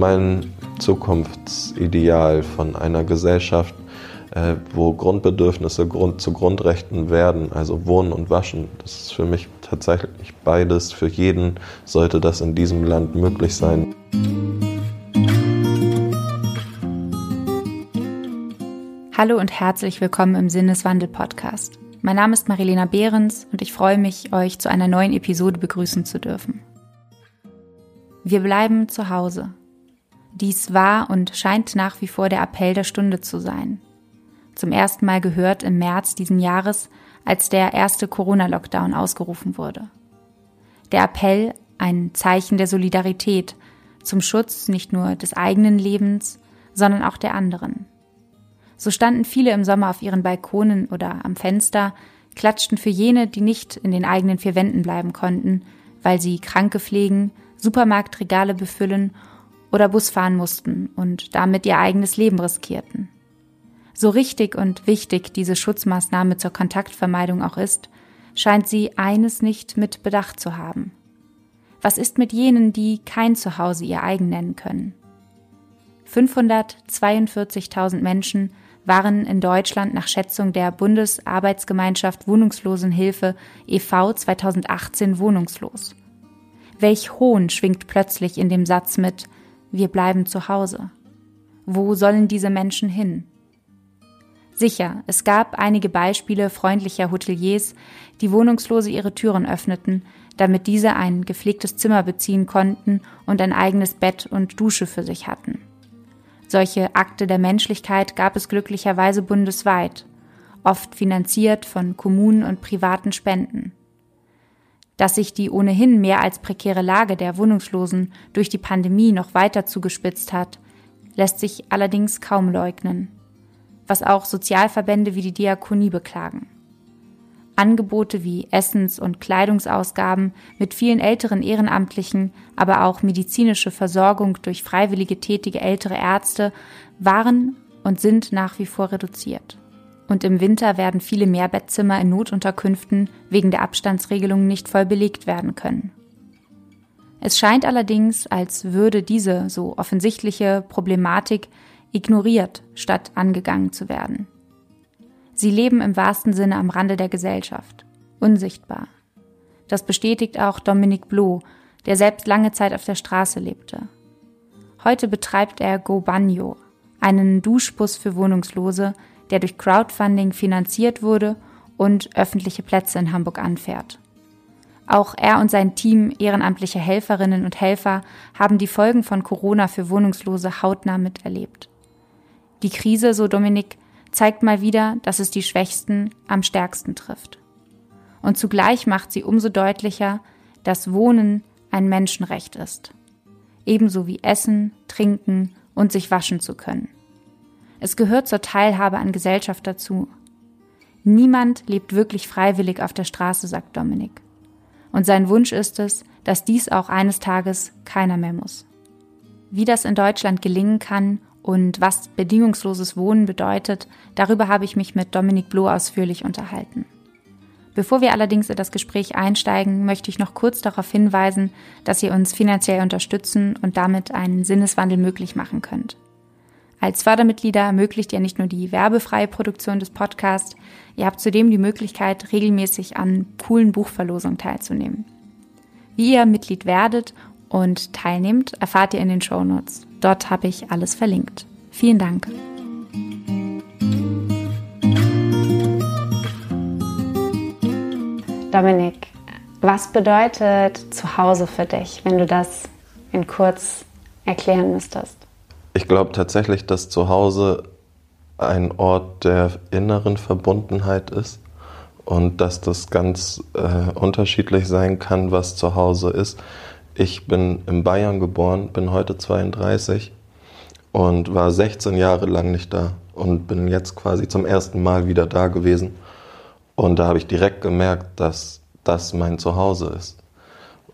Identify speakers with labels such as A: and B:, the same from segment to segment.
A: mein Zukunftsideal von einer Gesellschaft, äh, wo Grundbedürfnisse Grund, zu Grundrechten werden, also Wohnen und Waschen. Das ist für mich tatsächlich beides. Für jeden sollte das in diesem Land möglich sein.
B: Hallo und herzlich willkommen im Sinneswandel-Podcast. Mein Name ist Marilena Behrens und ich freue mich, euch zu einer neuen Episode begrüßen zu dürfen. Wir bleiben zu Hause. Dies war und scheint nach wie vor der Appell der Stunde zu sein zum ersten Mal gehört im März diesen Jahres, als der erste Corona-Lockdown ausgerufen wurde. Der Appell, ein Zeichen der Solidarität zum Schutz nicht nur des eigenen Lebens, sondern auch der anderen. So standen viele im Sommer auf ihren Balkonen oder am Fenster, klatschten für jene, die nicht in den eigenen vier Wänden bleiben konnten, weil sie Kranke pflegen, Supermarktregale befüllen oder Bus fahren mussten und damit ihr eigenes Leben riskierten. So richtig und wichtig diese Schutzmaßnahme zur Kontaktvermeidung auch ist, scheint sie eines nicht mit Bedacht zu haben. Was ist mit jenen, die kein Zuhause ihr eigen nennen können? 542.000 Menschen waren in Deutschland nach Schätzung der Bundesarbeitsgemeinschaft Wohnungslosenhilfe e.V. 2018 wohnungslos. Welch Hohn schwingt plötzlich in dem Satz mit Wir bleiben zu Hause. Wo sollen diese Menschen hin? Sicher, es gab einige Beispiele freundlicher Hoteliers, die Wohnungslose ihre Türen öffneten, damit diese ein gepflegtes Zimmer beziehen konnten und ein eigenes Bett und Dusche für sich hatten. Solche Akte der Menschlichkeit gab es glücklicherweise bundesweit, oft finanziert von Kommunen und privaten Spenden. Dass sich die ohnehin mehr als prekäre Lage der Wohnungslosen durch die Pandemie noch weiter zugespitzt hat, lässt sich allerdings kaum leugnen was auch Sozialverbände wie die Diakonie beklagen. Angebote wie Essens- und Kleidungsausgaben mit vielen älteren Ehrenamtlichen, aber auch medizinische Versorgung durch freiwillige tätige ältere Ärzte waren und sind nach wie vor reduziert. Und im Winter werden viele Mehrbettzimmer in Notunterkünften wegen der Abstandsregelungen nicht voll belegt werden können. Es scheint allerdings, als würde diese so offensichtliche Problematik ignoriert, statt angegangen zu werden. Sie leben im wahrsten Sinne am Rande der Gesellschaft, unsichtbar. Das bestätigt auch Dominic Bloh, der selbst lange Zeit auf der Straße lebte. Heute betreibt er Go Banyo, einen Duschbus für Wohnungslose, der durch Crowdfunding finanziert wurde und öffentliche Plätze in Hamburg anfährt. Auch er und sein Team ehrenamtlicher Helferinnen und Helfer haben die Folgen von Corona für Wohnungslose hautnah miterlebt. Die Krise, so Dominik, zeigt mal wieder, dass es die Schwächsten am stärksten trifft. Und zugleich macht sie umso deutlicher, dass Wohnen ein Menschenrecht ist. Ebenso wie Essen, Trinken und sich waschen zu können. Es gehört zur Teilhabe an Gesellschaft dazu. Niemand lebt wirklich freiwillig auf der Straße, sagt Dominik. Und sein Wunsch ist es, dass dies auch eines Tages keiner mehr muss. Wie das in Deutschland gelingen kann und was bedingungsloses Wohnen bedeutet, darüber habe ich mich mit Dominik Bloh ausführlich unterhalten. Bevor wir allerdings in das Gespräch einsteigen, möchte ich noch kurz darauf hinweisen, dass ihr uns finanziell unterstützen und damit einen Sinneswandel möglich machen könnt. Als Fördermitglieder ermöglicht ihr nicht nur die werbefreie Produktion des Podcasts, ihr habt zudem die Möglichkeit, regelmäßig an coolen Buchverlosungen teilzunehmen. Wie ihr Mitglied werdet und teilnehmt, erfahrt ihr in den Show Notes. Dort habe ich alles verlinkt. Vielen Dank.
C: Dominik, was bedeutet Zuhause für dich, wenn du das in kurz erklären müsstest?
A: Ich glaube tatsächlich, dass Zuhause ein Ort der inneren Verbundenheit ist und dass das ganz äh, unterschiedlich sein kann, was Zuhause ist. Ich bin in Bayern geboren, bin heute 32 und war 16 Jahre lang nicht da und bin jetzt quasi zum ersten Mal wieder da gewesen. Und da habe ich direkt gemerkt, dass das mein Zuhause ist.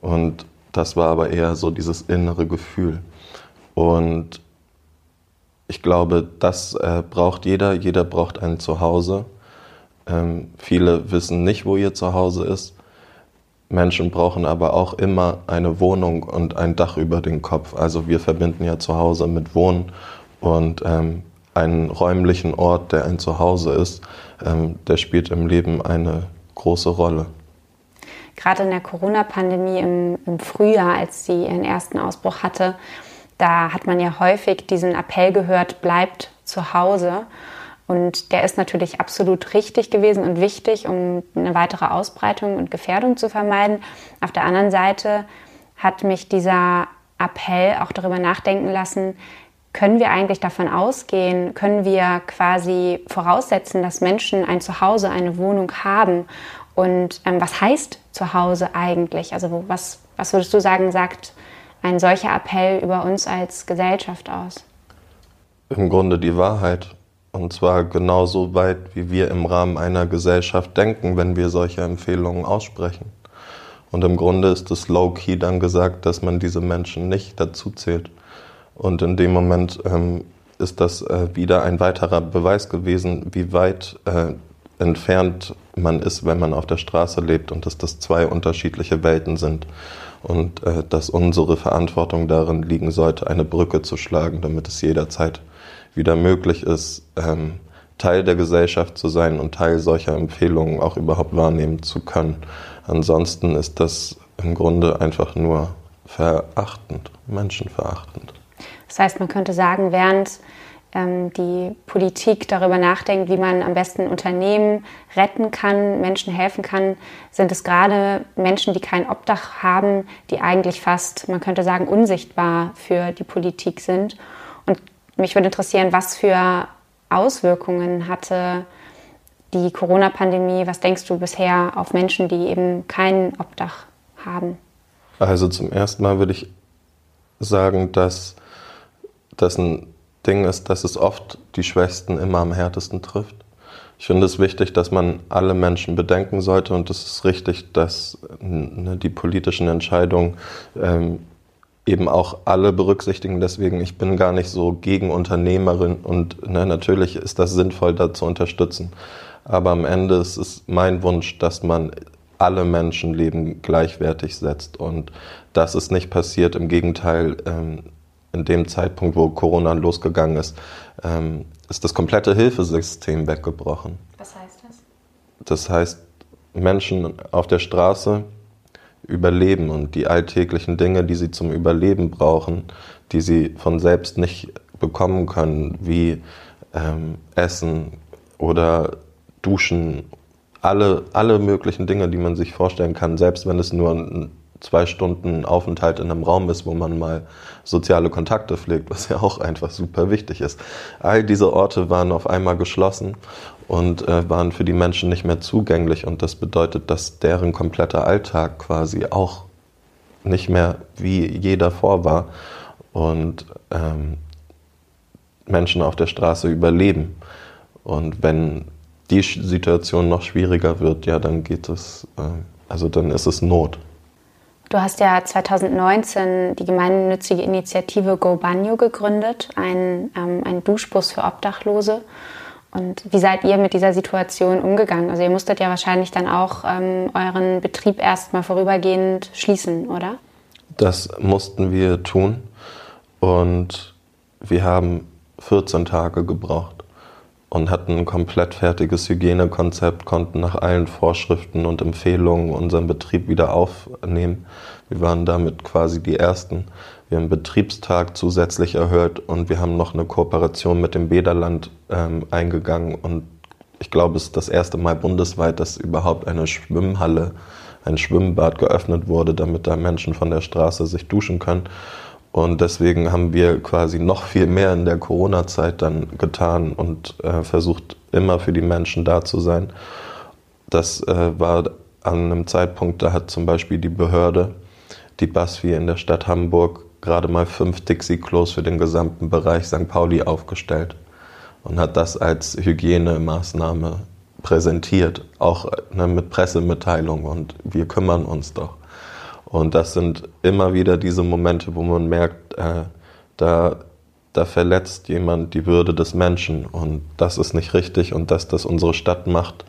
A: Und das war aber eher so dieses innere Gefühl. Und ich glaube, das äh, braucht jeder. Jeder braucht ein Zuhause. Ähm, viele wissen nicht, wo ihr Zuhause ist. Menschen brauchen aber auch immer eine Wohnung und ein Dach über den Kopf. Also wir verbinden ja zu Hause mit Wohnen und ähm, einen räumlichen Ort, der ein Zuhause ist, ähm, der spielt im Leben eine große Rolle.
C: Gerade in der Corona-Pandemie im, im Frühjahr, als sie ihren ersten Ausbruch hatte, da hat man ja häufig diesen Appell gehört, bleibt zu Hause. Und der ist natürlich absolut richtig gewesen und wichtig, um eine weitere Ausbreitung und Gefährdung zu vermeiden. Auf der anderen Seite hat mich dieser Appell auch darüber nachdenken lassen, können wir eigentlich davon ausgehen, können wir quasi voraussetzen, dass Menschen ein Zuhause, eine Wohnung haben? Und ähm, was heißt Zuhause eigentlich? Also was, was würdest du sagen, sagt ein solcher Appell über uns als Gesellschaft aus?
A: Im Grunde die Wahrheit. Und zwar genauso weit, wie wir im Rahmen einer Gesellschaft denken, wenn wir solche Empfehlungen aussprechen. Und im Grunde ist es low-key dann gesagt, dass man diese Menschen nicht dazu zählt. Und in dem Moment ähm, ist das äh, wieder ein weiterer Beweis gewesen, wie weit äh, entfernt man ist, wenn man auf der Straße lebt und dass das zwei unterschiedliche Welten sind. Und äh, dass unsere Verantwortung darin liegen sollte, eine Brücke zu schlagen, damit es jederzeit wieder möglich ist, ähm, Teil der Gesellschaft zu sein und Teil solcher Empfehlungen auch überhaupt wahrnehmen zu können. Ansonsten ist das im Grunde einfach nur verachtend, menschenverachtend.
C: Das heißt, man könnte sagen, während die Politik darüber nachdenkt, wie man am besten Unternehmen retten kann, Menschen helfen kann, sind es gerade Menschen, die kein Obdach haben, die eigentlich fast, man könnte sagen, unsichtbar für die Politik sind. Und mich würde interessieren, was für Auswirkungen hatte die Corona-Pandemie, was denkst du bisher auf Menschen, die eben kein Obdach haben?
A: Also zum ersten Mal würde ich sagen, dass das ein Ding ist, dass es oft die Schwächsten immer am härtesten trifft. Ich finde es wichtig, dass man alle Menschen bedenken sollte und es ist richtig, dass ne, die politischen Entscheidungen ähm, eben auch alle berücksichtigen. Deswegen, ich bin gar nicht so gegen Unternehmerin und ne, natürlich ist das sinnvoll, da zu unterstützen. Aber am Ende ist es mein Wunsch, dass man alle Menschenleben gleichwertig setzt und das ist nicht passiert. Im Gegenteil, ähm, in dem Zeitpunkt, wo Corona losgegangen ist, ähm, ist das komplette Hilfesystem weggebrochen.
C: Was heißt das?
A: Das heißt, Menschen auf der Straße überleben und die alltäglichen Dinge, die sie zum Überleben brauchen, die sie von selbst nicht bekommen können, wie ähm, Essen oder Duschen, alle, alle möglichen Dinge, die man sich vorstellen kann, selbst wenn es nur ein zwei Stunden Aufenthalt in einem Raum ist, wo man mal soziale Kontakte pflegt, was ja auch einfach super wichtig ist. All diese Orte waren auf einmal geschlossen und äh, waren für die Menschen nicht mehr zugänglich und das bedeutet, dass deren kompletter Alltag quasi auch nicht mehr wie je davor war und ähm, Menschen auf der Straße überleben. Und wenn die Situation noch schwieriger wird, ja, dann geht es, äh, also dann ist es Not.
C: Du hast ja 2019 die gemeinnützige Initiative Go Banyo gegründet, ein, ähm, ein Duschbus für Obdachlose. Und wie seid ihr mit dieser Situation umgegangen? Also ihr musstet ja wahrscheinlich dann auch ähm, euren Betrieb erstmal vorübergehend schließen, oder?
A: Das mussten wir tun und wir haben 14 Tage gebraucht und hatten ein komplett fertiges Hygienekonzept, konnten nach allen Vorschriften und Empfehlungen unseren Betrieb wieder aufnehmen. Wir waren damit quasi die Ersten. Wir haben Betriebstag zusätzlich erhöht und wir haben noch eine Kooperation mit dem Bäderland ähm, eingegangen. Und ich glaube, es ist das erste Mal bundesweit, dass überhaupt eine Schwimmhalle, ein Schwimmbad geöffnet wurde, damit da Menschen von der Straße sich duschen können. Und deswegen haben wir quasi noch viel mehr in der Corona-Zeit dann getan und äh, versucht, immer für die Menschen da zu sein. Das äh, war an einem Zeitpunkt, da hat zum Beispiel die Behörde, die BASFI in der Stadt Hamburg, gerade mal fünf Dixie-Klos für den gesamten Bereich St. Pauli aufgestellt und hat das als Hygienemaßnahme präsentiert, auch ne, mit Pressemitteilung und wir kümmern uns doch. Und das sind immer wieder diese Momente, wo man merkt, äh, da, da verletzt jemand die Würde des Menschen. Und das ist nicht richtig. Und dass das unsere Stadt macht,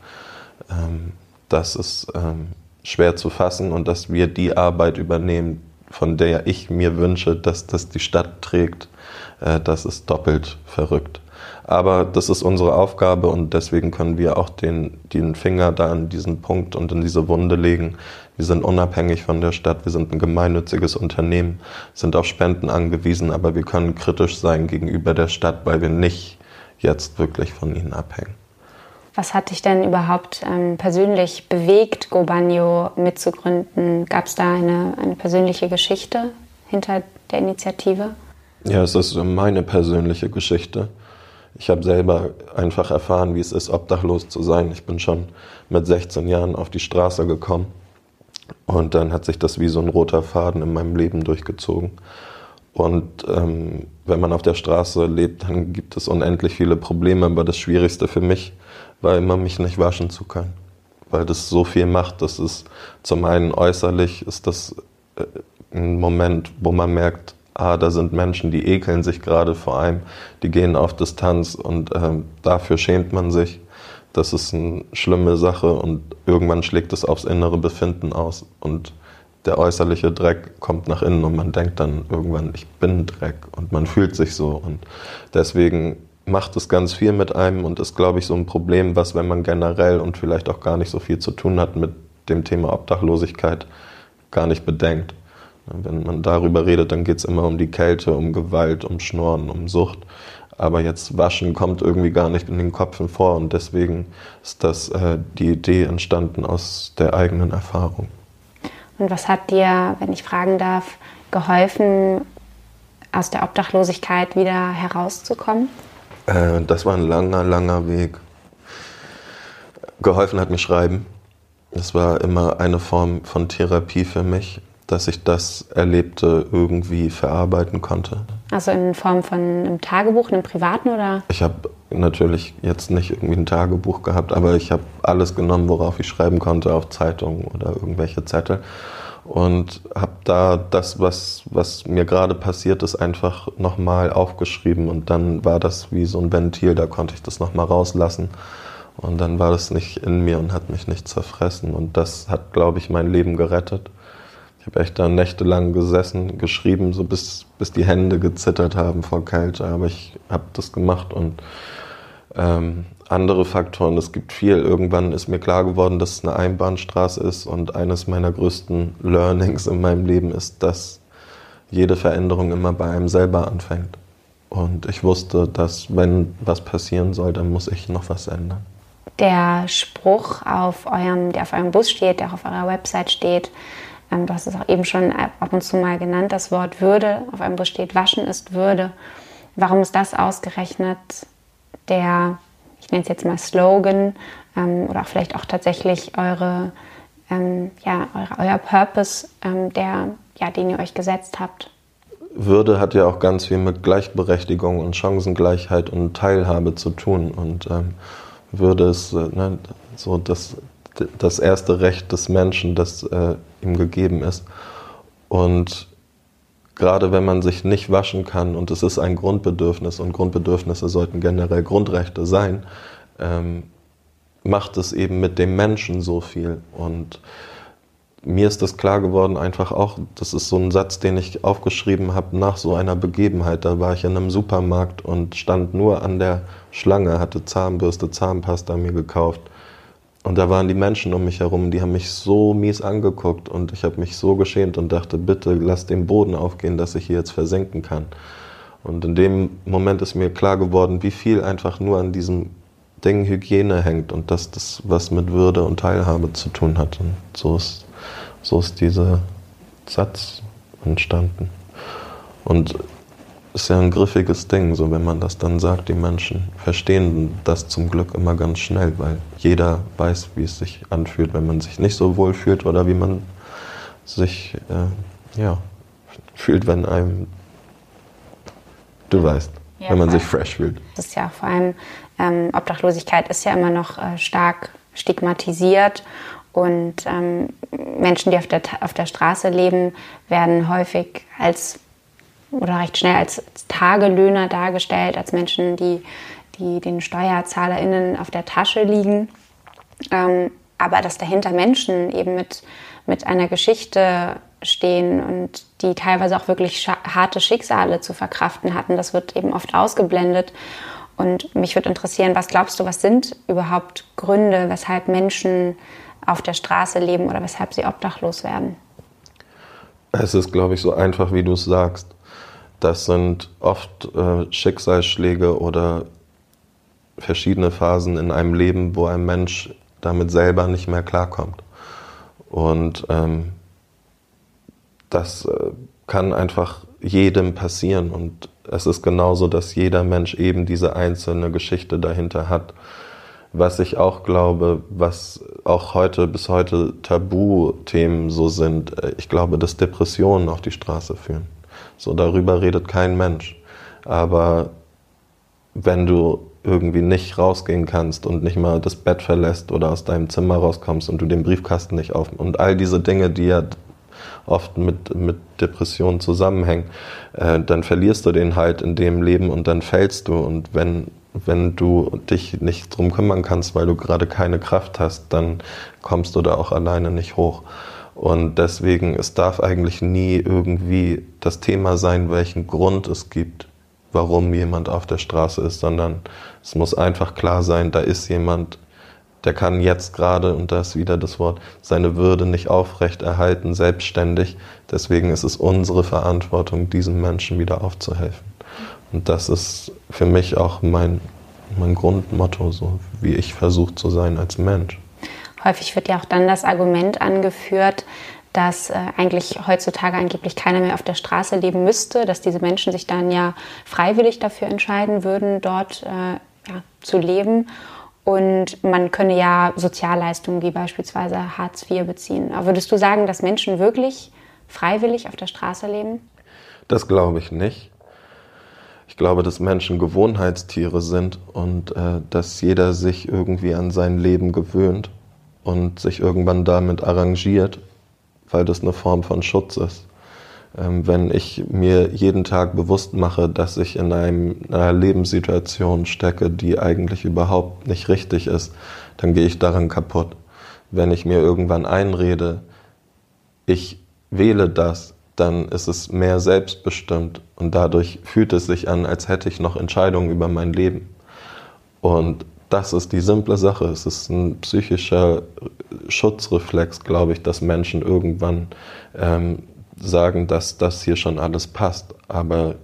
A: ähm, das ist ähm, schwer zu fassen. Und dass wir die Arbeit übernehmen, von der ich mir wünsche, dass das die Stadt trägt, äh, das ist doppelt verrückt. Aber das ist unsere Aufgabe und deswegen können wir auch den, den Finger da an diesen Punkt und in diese Wunde legen. Wir sind unabhängig von der Stadt, wir sind ein gemeinnütziges Unternehmen, sind auf Spenden angewiesen, aber wir können kritisch sein gegenüber der Stadt, weil wir nicht jetzt wirklich von ihnen abhängen.
C: Was hat dich denn überhaupt ähm, persönlich bewegt, Gobanio mitzugründen? Gab es da eine, eine persönliche Geschichte hinter der Initiative?
A: Ja, es ist meine persönliche Geschichte. Ich habe selber einfach erfahren, wie es ist, obdachlos zu sein. Ich bin schon mit 16 Jahren auf die Straße gekommen und dann hat sich das wie so ein roter Faden in meinem Leben durchgezogen. Und ähm, wenn man auf der Straße lebt, dann gibt es unendlich viele Probleme. Aber das Schwierigste für mich war immer, mich nicht waschen zu können. Weil das so viel macht. Das ist zum einen äußerlich, ist das äh, ein Moment, wo man merkt, ah, da sind Menschen, die ekeln sich gerade vor einem, die gehen auf Distanz und ähm, dafür schämt man sich. Das ist eine schlimme Sache und irgendwann schlägt es aufs innere Befinden aus und der äußerliche Dreck kommt nach innen und man denkt dann irgendwann, ich bin Dreck und man fühlt sich so und deswegen macht es ganz viel mit einem und ist, glaube ich, so ein Problem, was, wenn man generell und vielleicht auch gar nicht so viel zu tun hat mit dem Thema Obdachlosigkeit, gar nicht bedenkt. Wenn man darüber redet, dann geht es immer um die Kälte, um Gewalt, um Schnorren, um Sucht. Aber jetzt waschen kommt irgendwie gar nicht in den Köpfen vor und deswegen ist das äh, die Idee entstanden aus der eigenen Erfahrung.
C: Und was hat dir, wenn ich fragen darf, geholfen, aus der Obdachlosigkeit wieder herauszukommen?
A: Äh, das war ein langer, langer Weg. Geholfen hat mir Schreiben. Das war immer eine Form von Therapie für mich dass ich das Erlebte irgendwie verarbeiten konnte.
C: Also in Form von einem Tagebuch, einem privaten oder?
A: Ich habe natürlich jetzt nicht irgendwie ein Tagebuch gehabt, aber ich habe alles genommen, worauf ich schreiben konnte, auf Zeitungen oder irgendwelche Zettel. Und habe da das, was, was mir gerade passiert ist, einfach nochmal aufgeschrieben. Und dann war das wie so ein Ventil, da konnte ich das nochmal rauslassen. Und dann war das nicht in mir und hat mich nicht zerfressen. Und das hat, glaube ich, mein Leben gerettet habe echt da nächtelang gesessen, geschrieben, so bis, bis die Hände gezittert haben vor Kälte. Aber ich habe das gemacht und ähm, andere Faktoren. Es gibt viel. Irgendwann ist mir klar geworden, dass es eine Einbahnstraße ist und eines meiner größten Learnings in meinem Leben ist, dass jede Veränderung immer bei einem selber anfängt. Und ich wusste, dass wenn was passieren soll, dann muss ich noch was ändern.
C: Der Spruch, auf eurem, der auf eurem Bus steht, der auf eurer Website steht, ähm, du hast es auch eben schon ab und zu mal genannt, das Wort Würde. Auf einem Bus steht, Waschen ist Würde. Warum ist das ausgerechnet der, ich nenne es jetzt mal Slogan ähm, oder auch vielleicht auch tatsächlich eure, ähm, ja, eure, euer Purpose, ähm, der, ja, den ihr euch gesetzt habt?
A: Würde hat ja auch ganz viel mit Gleichberechtigung und Chancengleichheit und Teilhabe zu tun. Und ähm, Würde ist äh, ne, so das das erste Recht des Menschen, das äh, ihm gegeben ist. Und gerade wenn man sich nicht waschen kann, und es ist ein Grundbedürfnis, und Grundbedürfnisse sollten generell Grundrechte sein, ähm, macht es eben mit dem Menschen so viel. Und mir ist das klar geworden, einfach auch, das ist so ein Satz, den ich aufgeschrieben habe nach so einer Begebenheit. Da war ich in einem Supermarkt und stand nur an der Schlange, hatte Zahnbürste, Zahnpasta mir gekauft und da waren die Menschen um mich herum, die haben mich so mies angeguckt und ich habe mich so geschämt und dachte, bitte lass den Boden aufgehen, dass ich hier jetzt versenken kann. Und in dem Moment ist mir klar geworden, wie viel einfach nur an diesem Ding Hygiene hängt und dass das was mit Würde und Teilhabe zu tun hat. Und so ist, so ist dieser Satz entstanden. Und ist ja ein griffiges Ding, so wenn man das dann sagt. Die Menschen verstehen das zum Glück immer ganz schnell, weil jeder weiß, wie es sich anfühlt, wenn man sich nicht so wohl fühlt oder wie man sich äh, ja, fühlt, wenn einem, du weißt, ja, wenn man sich fresh fühlt.
C: Das ist ja vor allem, ähm, Obdachlosigkeit ist ja immer noch äh, stark stigmatisiert und ähm, Menschen, die auf der, auf der Straße leben, werden häufig als oder recht schnell als, Tagelöhner dargestellt, als Menschen, die, die den SteuerzahlerInnen auf der Tasche liegen. Ähm, aber dass dahinter Menschen eben mit, mit einer Geschichte stehen und die teilweise auch wirklich harte Schicksale zu verkraften hatten, das wird eben oft ausgeblendet. Und mich würde interessieren, was glaubst du, was sind überhaupt Gründe, weshalb Menschen auf der Straße leben oder weshalb sie obdachlos werden?
A: Es ist, glaube ich, so einfach, wie du es sagst. Das sind oft äh, Schicksalsschläge oder verschiedene Phasen in einem Leben, wo ein Mensch damit selber nicht mehr klarkommt. Und ähm, das äh, kann einfach jedem passieren. Und es ist genauso, dass jeder Mensch eben diese einzelne Geschichte dahinter hat. Was ich auch glaube, was auch heute bis heute Tabuthemen so sind, äh, ich glaube, dass Depressionen auf die Straße führen. So darüber redet kein Mensch. Aber wenn du irgendwie nicht rausgehen kannst und nicht mal das Bett verlässt oder aus deinem Zimmer rauskommst und du den Briefkasten nicht auf und all diese Dinge, die ja oft mit, mit Depressionen zusammenhängen, äh, dann verlierst du den halt in dem Leben und dann fällst du und wenn wenn du dich nicht drum kümmern kannst, weil du gerade keine Kraft hast, dann kommst du da auch alleine nicht hoch. Und deswegen, es darf eigentlich nie irgendwie das Thema sein, welchen Grund es gibt, warum jemand auf der Straße ist, sondern es muss einfach klar sein, da ist jemand, der kann jetzt gerade, und da ist wieder das Wort, seine Würde nicht aufrecht erhalten, selbstständig. Deswegen ist es unsere Verantwortung, diesem Menschen wieder aufzuhelfen. Und das ist für mich auch mein, mein Grundmotto, so wie ich versuche zu sein als Mensch.
C: Häufig wird ja auch dann das Argument angeführt, dass äh, eigentlich heutzutage angeblich keiner mehr auf der Straße leben müsste, dass diese Menschen sich dann ja freiwillig dafür entscheiden würden, dort äh, ja, zu leben. Und man könne ja Sozialleistungen wie beispielsweise Hartz IV beziehen. Aber würdest du sagen, dass Menschen wirklich freiwillig auf der Straße leben?
A: Das glaube ich nicht. Ich glaube, dass Menschen Gewohnheitstiere sind und äh, dass jeder sich irgendwie an sein Leben gewöhnt und sich irgendwann damit arrangiert, weil das eine Form von Schutz ist. Ähm, wenn ich mir jeden Tag bewusst mache, dass ich in einem, einer Lebenssituation stecke, die eigentlich überhaupt nicht richtig ist, dann gehe ich daran kaputt. Wenn ich mir irgendwann einrede, ich wähle das, dann ist es mehr selbstbestimmt und dadurch fühlt es sich an, als hätte ich noch Entscheidungen über mein Leben. Und das ist die simple Sache. Es ist ein psychischer Schutzreflex, glaube ich, dass Menschen irgendwann ähm, sagen, dass das hier schon alles passt. Aber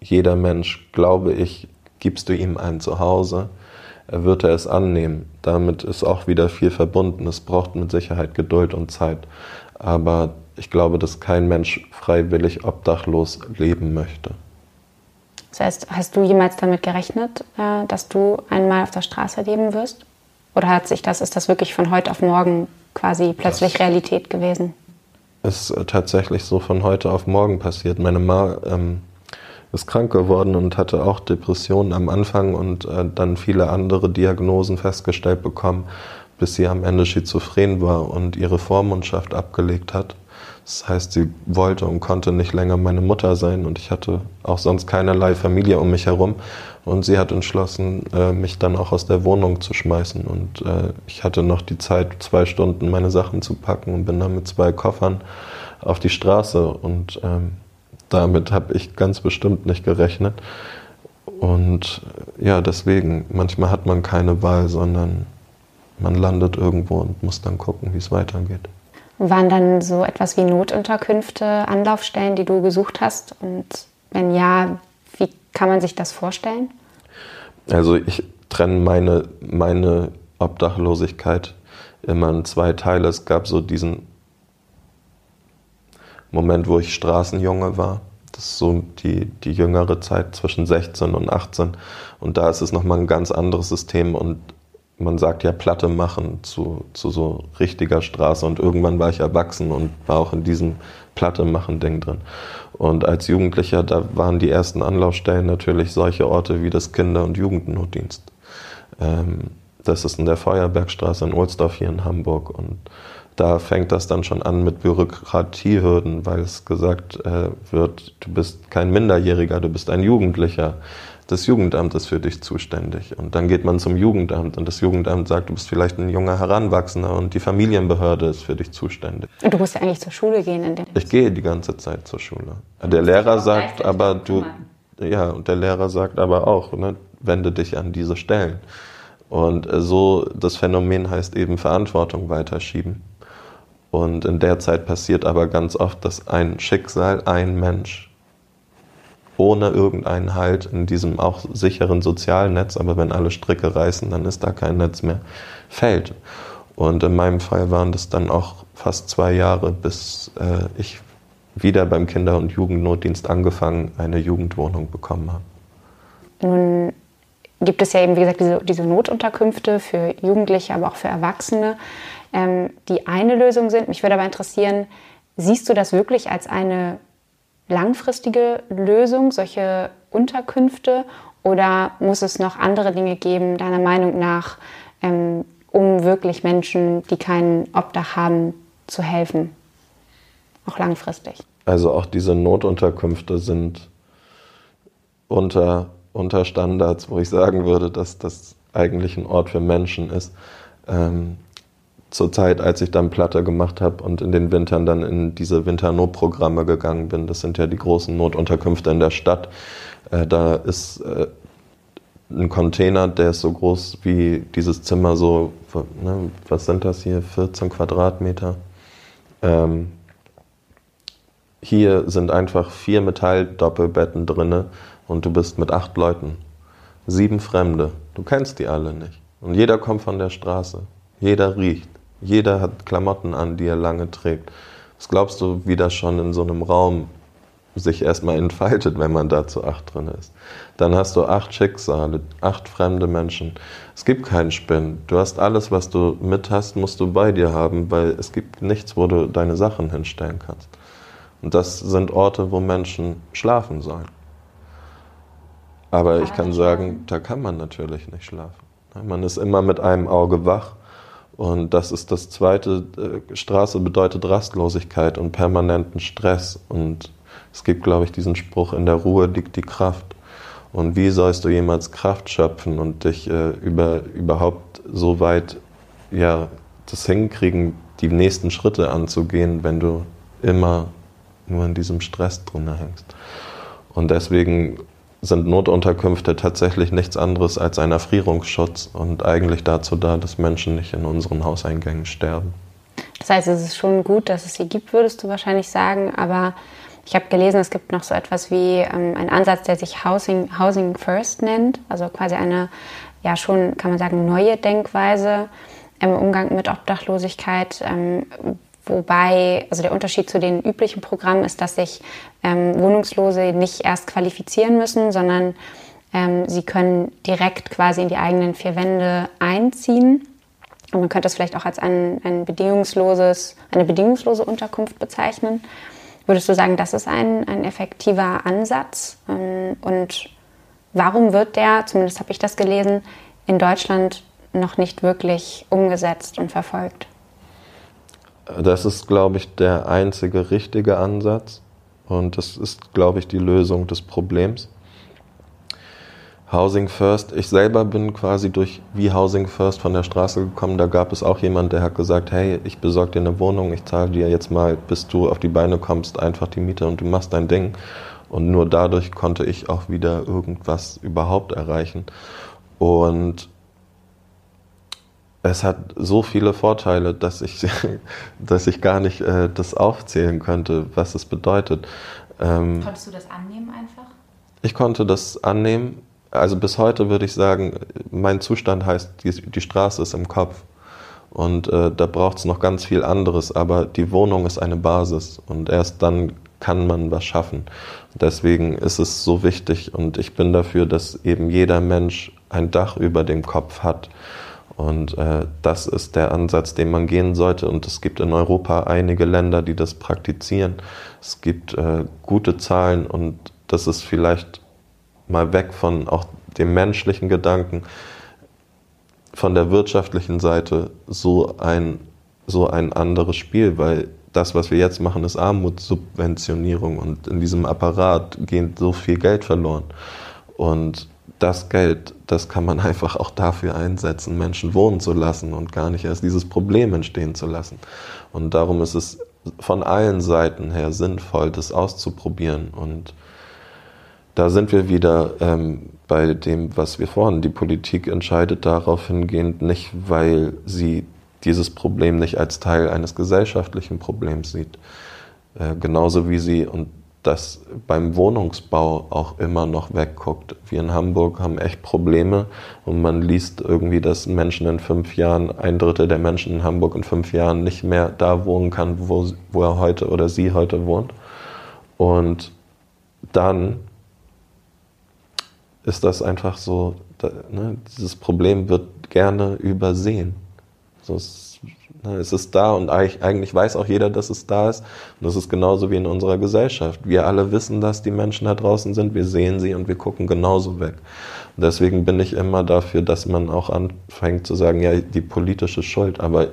A: jeder Mensch, glaube ich, gibst du ihm ein Zuhause, wird er es annehmen. Damit ist auch wieder viel verbunden. Es braucht mit Sicherheit Geduld und Zeit. Aber ich glaube, dass kein Mensch freiwillig obdachlos leben möchte.
C: Das heißt, hast du jemals damit gerechnet, äh, dass du einmal auf der Straße leben wirst? Oder hat sich das, ist das wirklich von heute auf morgen quasi plötzlich das Realität gewesen?
A: Ist tatsächlich so von heute auf morgen passiert. Meine Ma ähm, ist krank geworden und hatte auch Depressionen am Anfang und äh, dann viele andere Diagnosen festgestellt bekommen, bis sie am Ende schizophren war und ihre Vormundschaft abgelegt hat. Das heißt, sie wollte und konnte nicht länger meine Mutter sein und ich hatte auch sonst keinerlei Familie um mich herum. Und sie hat entschlossen, äh, mich dann auch aus der Wohnung zu schmeißen. Und äh, ich hatte noch die Zeit, zwei Stunden meine Sachen zu packen und bin dann mit zwei Koffern auf die Straße. Und ähm, damit habe ich ganz bestimmt nicht gerechnet. Und ja, deswegen, manchmal hat man keine Wahl, sondern man landet irgendwo und muss dann gucken, wie es weitergeht.
C: Waren dann so etwas wie Notunterkünfte Anlaufstellen, die du gesucht hast? Und wenn ja, wie kann man sich das vorstellen?
A: Also ich trenne meine, meine Obdachlosigkeit immer in zwei Teile. Es gab so diesen Moment, wo ich Straßenjunge war. Das ist so die, die jüngere Zeit zwischen 16 und 18. Und da ist es nochmal ein ganz anderes System und man sagt ja Platte machen zu, zu so richtiger Straße und irgendwann war ich erwachsen und war auch in diesem Platte machen Ding drin. Und als Jugendlicher, da waren die ersten Anlaufstellen natürlich solche Orte wie das Kinder- und Jugendnotdienst. Ähm, das ist in der Feuerbergstraße in Ohlsdorf hier in Hamburg und da fängt das dann schon an mit Bürokratiehürden, weil es gesagt äh, wird, du bist kein Minderjähriger, du bist ein Jugendlicher das Jugendamt ist für dich zuständig. Und dann geht man zum Jugendamt und das Jugendamt sagt, du bist vielleicht ein junger Heranwachsender und die Familienbehörde ist für dich zuständig.
C: Und du musst ja eigentlich zur Schule gehen.
A: Ich gehe die ganze Zeit zur Schule. Der Lehrer sagt aber, du, ja, und der Lehrer sagt aber auch, ne, wende dich an diese Stellen. Und so, das Phänomen heißt eben Verantwortung weiterschieben. Und in der Zeit passiert aber ganz oft, dass ein Schicksal, ein Mensch ohne irgendeinen Halt in diesem auch sicheren sozialen Netz, aber wenn alle Stricke reißen, dann ist da kein Netz mehr, fällt. Und in meinem Fall waren das dann auch fast zwei Jahre, bis äh, ich wieder beim Kinder- und Jugendnotdienst angefangen, eine Jugendwohnung bekommen habe.
C: Nun gibt es ja eben, wie gesagt, diese, diese Notunterkünfte für Jugendliche, aber auch für Erwachsene, ähm, die eine Lösung sind. Mich würde aber interessieren, siehst du das wirklich als eine langfristige Lösung, solche Unterkünfte? Oder muss es noch andere Dinge geben, deiner Meinung nach, ähm, um wirklich Menschen, die kein Obdach haben, zu helfen? Auch langfristig.
A: Also auch diese Notunterkünfte sind unter, unter Standards, wo ich sagen würde, dass das eigentlich ein Ort für Menschen ist. Ähm, zur Zeit, als ich dann Platte gemacht habe und in den Wintern dann in diese Winternotprogramme gegangen bin. Das sind ja die großen Notunterkünfte in der Stadt. Äh, da ist äh, ein Container, der ist so groß wie dieses Zimmer, so, ne, was sind das hier, 14 Quadratmeter. Ähm, hier sind einfach vier Metalldoppelbetten drinne und du bist mit acht Leuten. Sieben Fremde. Du kennst die alle nicht. Und jeder kommt von der Straße. Jeder riecht. Jeder hat Klamotten an, die er lange trägt. Was glaubst du, wie das schon in so einem Raum sich erstmal entfaltet, wenn man da zu acht drin ist? Dann hast du acht Schicksale, acht fremde Menschen. Es gibt keinen Spinn. Du hast alles, was du mit hast, musst du bei dir haben, weil es gibt nichts, wo du deine Sachen hinstellen kannst. Und das sind Orte, wo Menschen schlafen sollen. Aber ich kann sagen, da kann man natürlich nicht schlafen. Man ist immer mit einem Auge wach und das ist das zweite. Äh, Straße bedeutet Rastlosigkeit und permanenten Stress. Und es gibt, glaube ich, diesen Spruch, in der Ruhe liegt die Kraft. Und wie sollst du jemals Kraft schöpfen und dich äh, über, überhaupt so weit ja, das hinkriegen, die nächsten Schritte anzugehen, wenn du immer nur in diesem Stress drin hängst? Und deswegen sind Notunterkünfte tatsächlich nichts anderes als ein Erfrierungsschutz und eigentlich dazu da, dass Menschen nicht in unseren Hauseingängen sterben.
C: Das heißt, es ist schon gut, dass es sie gibt, würdest du wahrscheinlich sagen, aber ich habe gelesen, es gibt noch so etwas wie ähm, einen Ansatz, der sich Housing, Housing First nennt, also quasi eine, ja schon, kann man sagen, neue Denkweise im Umgang mit Obdachlosigkeit, ähm, Wobei, also der Unterschied zu den üblichen Programmen ist, dass sich ähm, Wohnungslose nicht erst qualifizieren müssen, sondern ähm, sie können direkt quasi in die eigenen vier Wände einziehen. Und man könnte es vielleicht auch als ein, ein bedingungsloses, eine bedingungslose Unterkunft bezeichnen. Würdest du sagen, das ist ein, ein effektiver Ansatz? Ähm, und warum wird der, zumindest habe ich das gelesen, in Deutschland noch nicht wirklich umgesetzt und verfolgt?
A: Das ist, glaube ich, der einzige richtige Ansatz und das ist, glaube ich, die Lösung des Problems. Housing First, ich selber bin quasi durch wie Housing First von der Straße gekommen. Da gab es auch jemand, der hat gesagt, hey, ich besorge dir eine Wohnung, ich zahle dir jetzt mal, bis du auf die Beine kommst, einfach die Miete und du machst dein Ding. Und nur dadurch konnte ich auch wieder irgendwas überhaupt erreichen. Und es hat so viele Vorteile, dass ich, dass ich gar nicht äh, das aufzählen könnte, was es bedeutet.
B: Ähm, Konntest du das annehmen einfach?
A: Ich konnte das annehmen. Also bis heute würde ich sagen, mein Zustand heißt, die, die Straße ist im Kopf. Und äh, da braucht es noch ganz viel anderes, aber die Wohnung ist eine Basis und erst dann kann man was schaffen. Deswegen ist es so wichtig und ich bin dafür, dass eben jeder Mensch ein Dach über dem Kopf hat und äh, das ist der Ansatz, den man gehen sollte. Und es gibt in Europa einige Länder, die das praktizieren. Es gibt äh, gute Zahlen und das ist vielleicht mal weg von auch dem menschlichen Gedanken, von der wirtschaftlichen Seite so ein, so ein anderes Spiel, weil das, was wir jetzt machen, ist Armutssubventionierung und in diesem Apparat geht so viel Geld verloren. Und das Geld, das kann man einfach auch dafür einsetzen, Menschen wohnen zu lassen und gar nicht erst dieses Problem entstehen zu lassen. Und darum ist es von allen Seiten her sinnvoll, das auszuprobieren. Und da sind wir wieder ähm, bei dem, was wir vorhin, die Politik entscheidet darauf hingehend nicht, weil sie dieses Problem nicht als Teil eines gesellschaftlichen Problems sieht. Äh, genauso wie sie, und das beim Wohnungsbau auch immer noch wegguckt. Wir in Hamburg haben echt Probleme und man liest irgendwie, dass Menschen in fünf Jahren, ein Drittel der Menschen in Hamburg in fünf Jahren nicht mehr da wohnen kann, wo, wo er heute oder sie heute wohnt. Und dann ist das einfach so, ne, dieses Problem wird gerne übersehen. So, es es ist da und eigentlich weiß auch jeder, dass es da ist. Und das ist genauso wie in unserer Gesellschaft. Wir alle wissen, dass die Menschen da draußen sind. Wir sehen sie und wir gucken genauso weg. Und deswegen bin ich immer dafür, dass man auch anfängt zu sagen, ja, die politische Schuld. Aber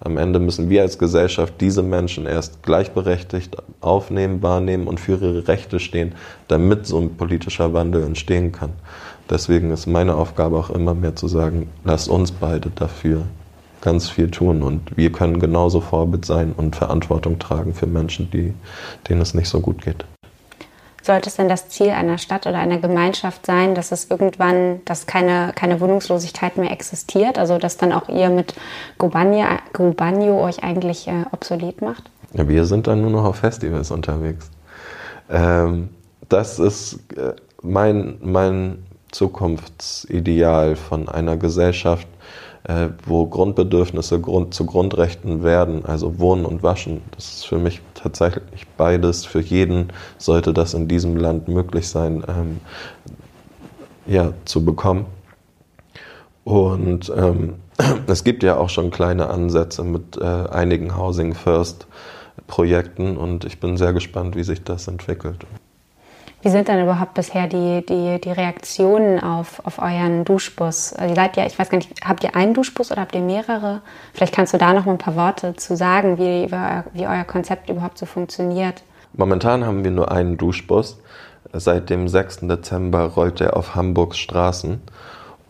A: am Ende müssen wir als Gesellschaft diese Menschen erst gleichberechtigt aufnehmen, wahrnehmen und für ihre Rechte stehen, damit so ein politischer Wandel entstehen kann. Deswegen ist meine Aufgabe auch immer mehr zu sagen, lasst uns beide dafür ganz viel tun und wir können genauso Vorbild sein und Verantwortung tragen für Menschen, die, denen es nicht so gut geht.
C: Sollte es denn das Ziel einer Stadt oder einer Gemeinschaft sein, dass es irgendwann, dass keine, keine Wohnungslosigkeit mehr existiert? Also dass dann auch ihr mit Gobanio, euch eigentlich äh, obsolet macht?
A: Ja, wir sind dann nur noch auf Festivals unterwegs. Ähm, das ist äh, mein, mein Zukunftsideal von einer Gesellschaft, wo Grundbedürfnisse Grund, zu Grundrechten werden, also Wohnen und Waschen. Das ist für mich tatsächlich beides. Für jeden sollte das in diesem Land möglich sein, ähm, ja, zu bekommen. Und ähm, es gibt ja auch schon kleine Ansätze mit äh, einigen Housing First Projekten und ich bin sehr gespannt, wie sich das entwickelt.
C: Wie sind denn überhaupt bisher die, die, die Reaktionen auf, auf euren Duschbus? Also ihr seid ja, ich weiß gar nicht, habt ihr einen Duschbus oder habt ihr mehrere? Vielleicht kannst du da noch mal ein paar Worte zu sagen, wie, wie euer Konzept überhaupt so funktioniert.
A: Momentan haben wir nur einen Duschbus. Seit dem 6. Dezember rollt er auf Hamburgs Straßen.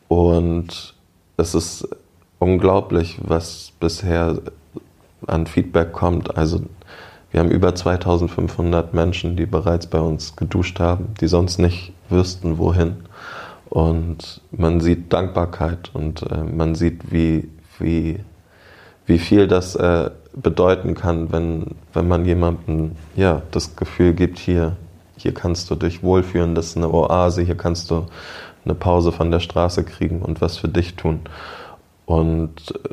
A: Und es ist unglaublich, was bisher an Feedback kommt. Also wir haben über 2500 Menschen, die bereits bei uns geduscht haben, die sonst nicht wüssten, wohin. Und man sieht Dankbarkeit und äh, man sieht, wie, wie, wie viel das äh, bedeuten kann, wenn, wenn man jemandem ja, das Gefühl gibt, hier, hier kannst du dich wohlfühlen, das ist eine Oase, hier kannst du eine Pause von der Straße kriegen und was für dich tun. Und äh,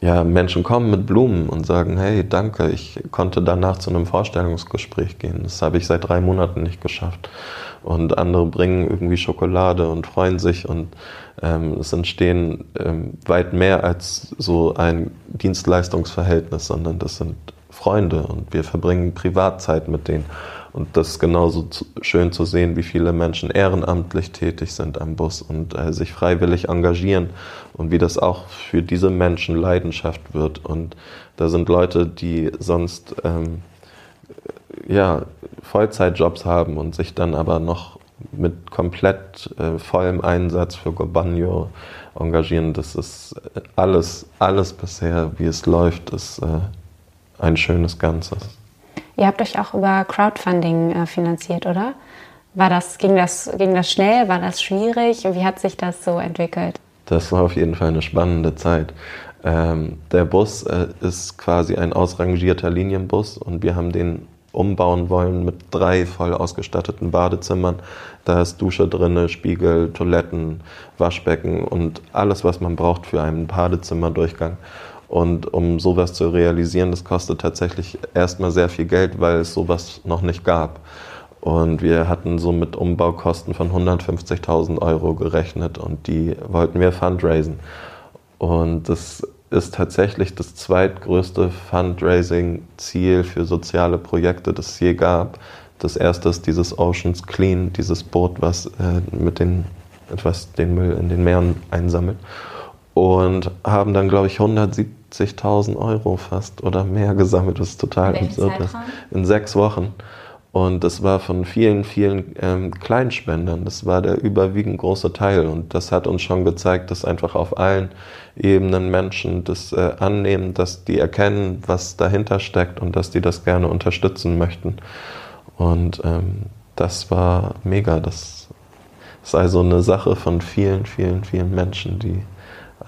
A: ja, Menschen kommen mit Blumen und sagen, hey, danke, ich konnte danach zu einem Vorstellungsgespräch gehen. Das habe ich seit drei Monaten nicht geschafft. Und andere bringen irgendwie Schokolade und freuen sich und ähm, es entstehen ähm, weit mehr als so ein Dienstleistungsverhältnis, sondern das sind Freunde und wir verbringen Privatzeit mit denen. Und das ist genauso zu, schön zu sehen, wie viele Menschen ehrenamtlich tätig sind am Bus und äh, sich freiwillig engagieren und wie das auch für diese Menschen Leidenschaft wird. Und da sind Leute, die sonst ähm, ja, Vollzeitjobs haben und sich dann aber noch mit komplett äh, vollem Einsatz für Gobanio engagieren. Das ist alles, alles bisher, wie es läuft, ist äh, ein schönes Ganzes.
C: Ihr habt euch auch über Crowdfunding äh, finanziert, oder? War das, ging, das, ging das schnell? War das schwierig? Wie hat sich das so entwickelt?
A: Das war auf jeden Fall eine spannende Zeit. Ähm, der Bus äh, ist quasi ein ausrangierter Linienbus und wir haben den umbauen wollen mit drei voll ausgestatteten Badezimmern. Da ist Dusche drin, Spiegel, Toiletten, Waschbecken und alles, was man braucht für einen Badezimmerdurchgang. Und um sowas zu realisieren, das kostet tatsächlich erstmal sehr viel Geld, weil es sowas noch nicht gab. Und wir hatten so mit Umbaukosten von 150.000 Euro gerechnet und die wollten wir fundraisen. Und das ist tatsächlich das zweitgrößte Fundraising-Ziel für soziale Projekte, das es je gab. Das erste ist dieses Oceans Clean, dieses Boot, was äh, mit den, etwas den Müll in den Meeren einsammelt. Und haben dann, glaube ich, 170 70.000 Euro fast oder mehr gesammelt, was total absurd ist. In sechs Wochen. Und das war von vielen, vielen ähm, Kleinspendern. Das war der überwiegend große Teil. Und das hat uns schon gezeigt, dass einfach auf allen Ebenen Menschen das äh, annehmen, dass die erkennen, was dahinter steckt und dass die das gerne unterstützen möchten. Und ähm, das war mega. Das ist also eine Sache von vielen, vielen, vielen Menschen, die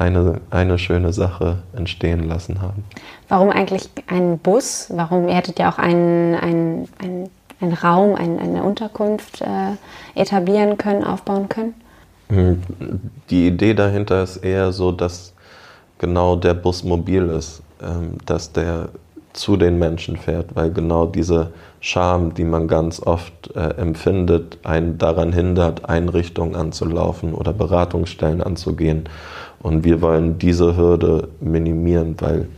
A: eine, eine schöne Sache entstehen lassen haben.
C: Warum eigentlich ein Bus? Warum? Ihr hättet ja auch einen, einen, einen einen Raum, ein, eine Unterkunft äh, etablieren können, aufbauen können?
A: Hm, die Idee dahinter ist eher so, dass genau der Bus mobil ist, ähm, dass der zu den Menschen fährt, weil genau diese Scham, die man ganz oft äh, empfindet, einen daran hindert, Einrichtungen anzulaufen oder Beratungsstellen anzugehen. Und wir wollen diese Hürde minimieren, weil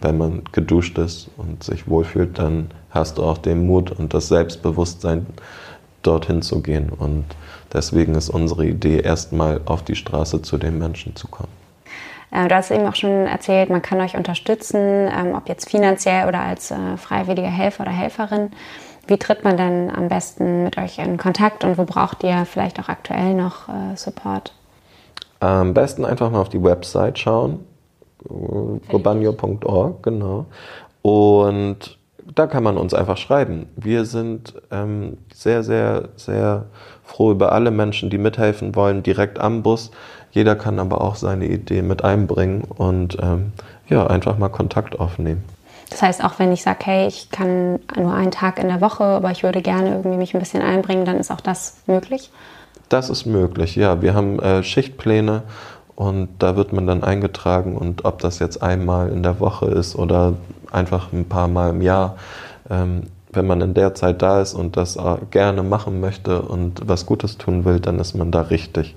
A: wenn man geduscht ist und sich wohlfühlt, dann hast du auch den Mut und das Selbstbewusstsein, dorthin zu gehen. Und deswegen ist unsere Idee, erstmal auf die Straße zu den Menschen zu kommen.
C: Äh, du hast eben auch schon erzählt, man kann euch unterstützen, ähm, ob jetzt finanziell oder als äh, freiwillige Helfer oder Helferin. Wie tritt man denn am besten mit euch in Kontakt und wo braucht ihr vielleicht auch aktuell noch äh, Support?
A: Am besten einfach mal auf die Website schauen, gobanio.org, genau. Und da kann man uns einfach schreiben. Wir sind ähm, sehr, sehr, sehr froh über alle Menschen, die mithelfen wollen, direkt am Bus. Jeder kann aber auch seine Idee mit einbringen und ähm, ja, einfach mal Kontakt aufnehmen.
C: Das heißt, auch wenn ich sage, hey, ich kann nur einen Tag in der Woche, aber ich würde gerne irgendwie mich ein bisschen einbringen, dann ist auch das möglich?
A: Das ist möglich, ja. Wir haben äh, Schichtpläne und da wird man dann eingetragen und ob das jetzt einmal in der Woche ist oder einfach ein paar Mal im Jahr, ähm, wenn man in der Zeit da ist und das äh, gerne machen möchte und was Gutes tun will, dann ist man da richtig.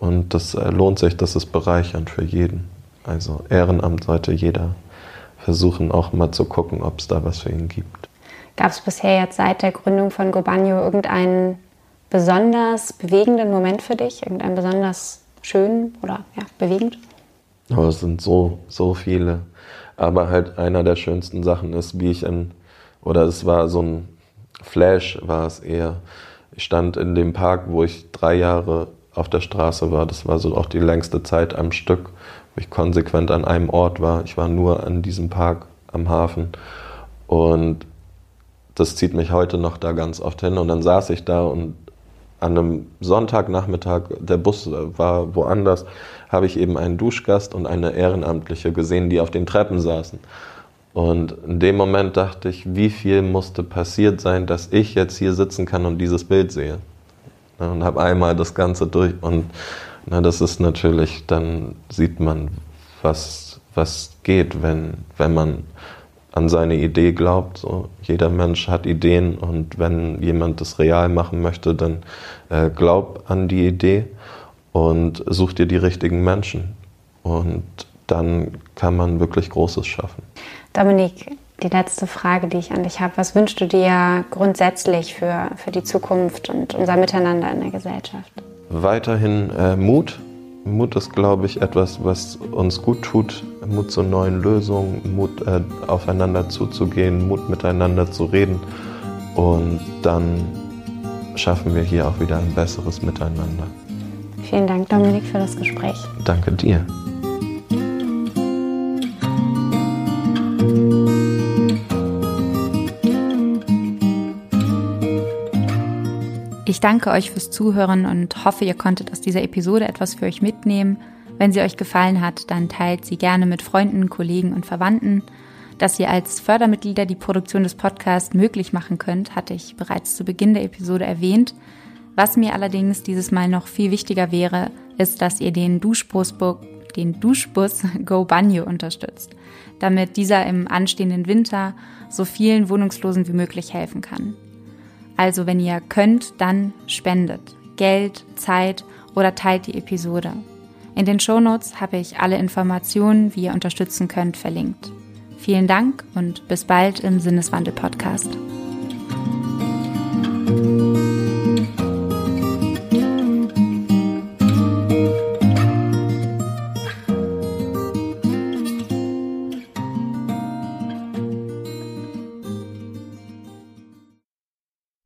A: Und das äh, lohnt sich, das ist bereichernd für jeden. Also Ehrenamt sollte jeder versuchen, auch mal zu gucken, ob es da was für ihn gibt.
C: Gab es bisher jetzt seit der Gründung von Gobanio irgendeinen besonders bewegenden Moment für dich? Irgendeinen besonders schönen oder ja, bewegend?
A: Oh, es sind so, so viele. Aber halt einer der schönsten Sachen ist, wie ich in, oder es war so ein Flash, war es eher. Ich stand in dem Park, wo ich drei Jahre auf der Straße war. Das war so auch die längste Zeit am Stück, wo ich konsequent an einem Ort war. Ich war nur an diesem Park am Hafen. Und das zieht mich heute noch da ganz oft hin. Und dann saß ich da und an einem Sonntagnachmittag, der Bus war woanders, habe ich eben einen Duschgast und eine Ehrenamtliche gesehen, die auf den Treppen saßen. Und in dem Moment dachte ich, wie viel musste passiert sein, dass ich jetzt hier sitzen kann und dieses Bild sehe. Und habe einmal das Ganze durch. Und na, das ist natürlich, dann sieht man, was, was geht, wenn, wenn man an seine Idee glaubt. So, jeder Mensch hat Ideen und wenn jemand das real machen möchte, dann äh, glaub an die Idee und such dir die richtigen Menschen. Und dann kann man wirklich Großes schaffen.
C: Dominik, die letzte Frage, die ich an dich habe. Was wünschst du dir grundsätzlich für, für die Zukunft und unser Miteinander in der Gesellschaft?
A: Weiterhin äh, Mut, Mut ist, glaube ich, etwas, was uns gut tut. Mut zu neuen Lösungen, Mut äh, aufeinander zuzugehen, Mut miteinander zu reden. Und dann schaffen wir hier auch wieder ein besseres Miteinander.
C: Vielen Dank, Dominik, für das Gespräch.
A: Danke dir.
B: Ich danke euch fürs Zuhören und hoffe, ihr konntet aus dieser Episode etwas für euch mitnehmen. Wenn sie euch gefallen hat, dann teilt sie gerne mit Freunden, Kollegen und Verwandten. Dass ihr als Fördermitglieder die Produktion des Podcasts möglich machen könnt, hatte ich bereits zu Beginn der Episode erwähnt. Was mir allerdings dieses Mal noch viel wichtiger wäre, ist, dass ihr den Duschbus, den Duschbus Go Banyo unterstützt, damit dieser im anstehenden Winter so vielen Wohnungslosen wie möglich helfen kann. Also wenn ihr könnt, dann spendet Geld, Zeit oder teilt die Episode. In den Shownotes habe ich alle Informationen, wie ihr unterstützen könnt, verlinkt. Vielen Dank und bis bald im Sinneswandel-Podcast.